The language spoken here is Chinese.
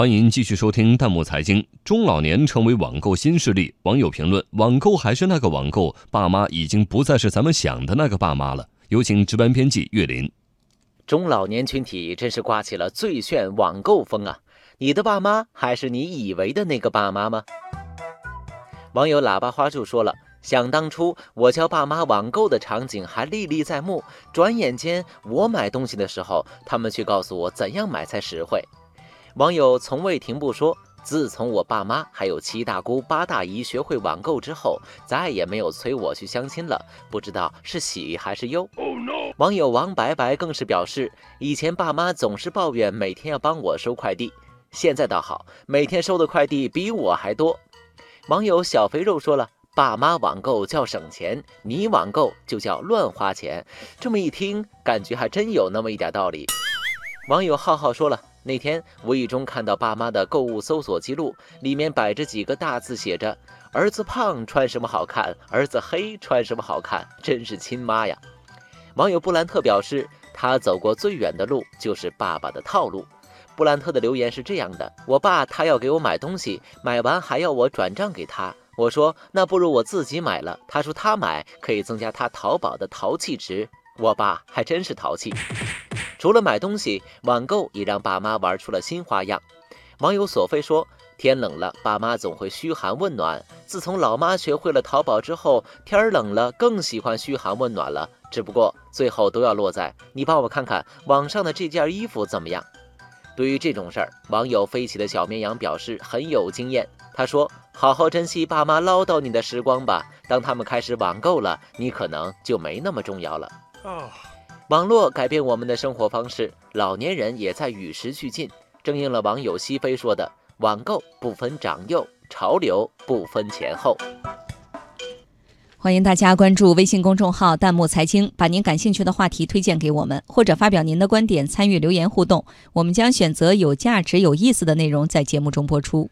欢迎继续收听弹幕财经。中老年成为网购新势力，网友评论：网购还是那个网购，爸妈已经不再是咱们想的那个爸妈了。有请值班编辑岳林。中老年群体真是刮起了最炫网购风啊！你的爸妈还是你以为的那个爸妈吗？网友喇叭花就说了：“想当初我教爸妈网购的场景还历历在目，转眼间我买东西的时候，他们却告诉我怎样买才实惠。”网友从未停步说：“自从我爸妈还有七大姑八大姨学会网购之后，再也没有催我去相亲了。不知道是喜还是忧。”网友王白白更是表示：“以前爸妈总是抱怨每天要帮我收快递，现在倒好，每天收的快递比我还多。”网友小肥肉说了：“爸妈网购叫省钱，你网购就叫乱花钱。”这么一听，感觉还真有那么一点道理。网友浩浩说了。那天无意中看到爸妈的购物搜索记录，里面摆着几个大字，写着“儿子胖穿什么好看，儿子黑穿什么好看”，真是亲妈呀！网友布兰特表示，他走过最远的路就是爸爸的套路。布兰特的留言是这样的：我爸他要给我买东西，买完还要我转账给他。我说那不如我自己买了。他说他买可以增加他淘宝的淘气值。我爸还真是淘气。除了买东西，网购也让爸妈玩出了新花样。网友索菲说：“天冷了，爸妈总会嘘寒问暖。自从老妈学会了淘宝之后，天冷了更喜欢嘘寒问暖了。只不过最后都要落在你帮我看看网上的这件衣服怎么样。”对于这种事儿，网友飞起的小绵羊表示很有经验。他说：“好好珍惜爸妈唠叨你的时光吧，当他们开始网购了，你可能就没那么重要了。”网络改变我们的生活方式，老年人也在与时俱进。正应了网友西飞说的：“网购不分长幼，潮流不分前后。”欢迎大家关注微信公众号“弹幕财经”，把您感兴趣的话题推荐给我们，或者发表您的观点，参与留言互动。我们将选择有价值、有意思的内容在节目中播出。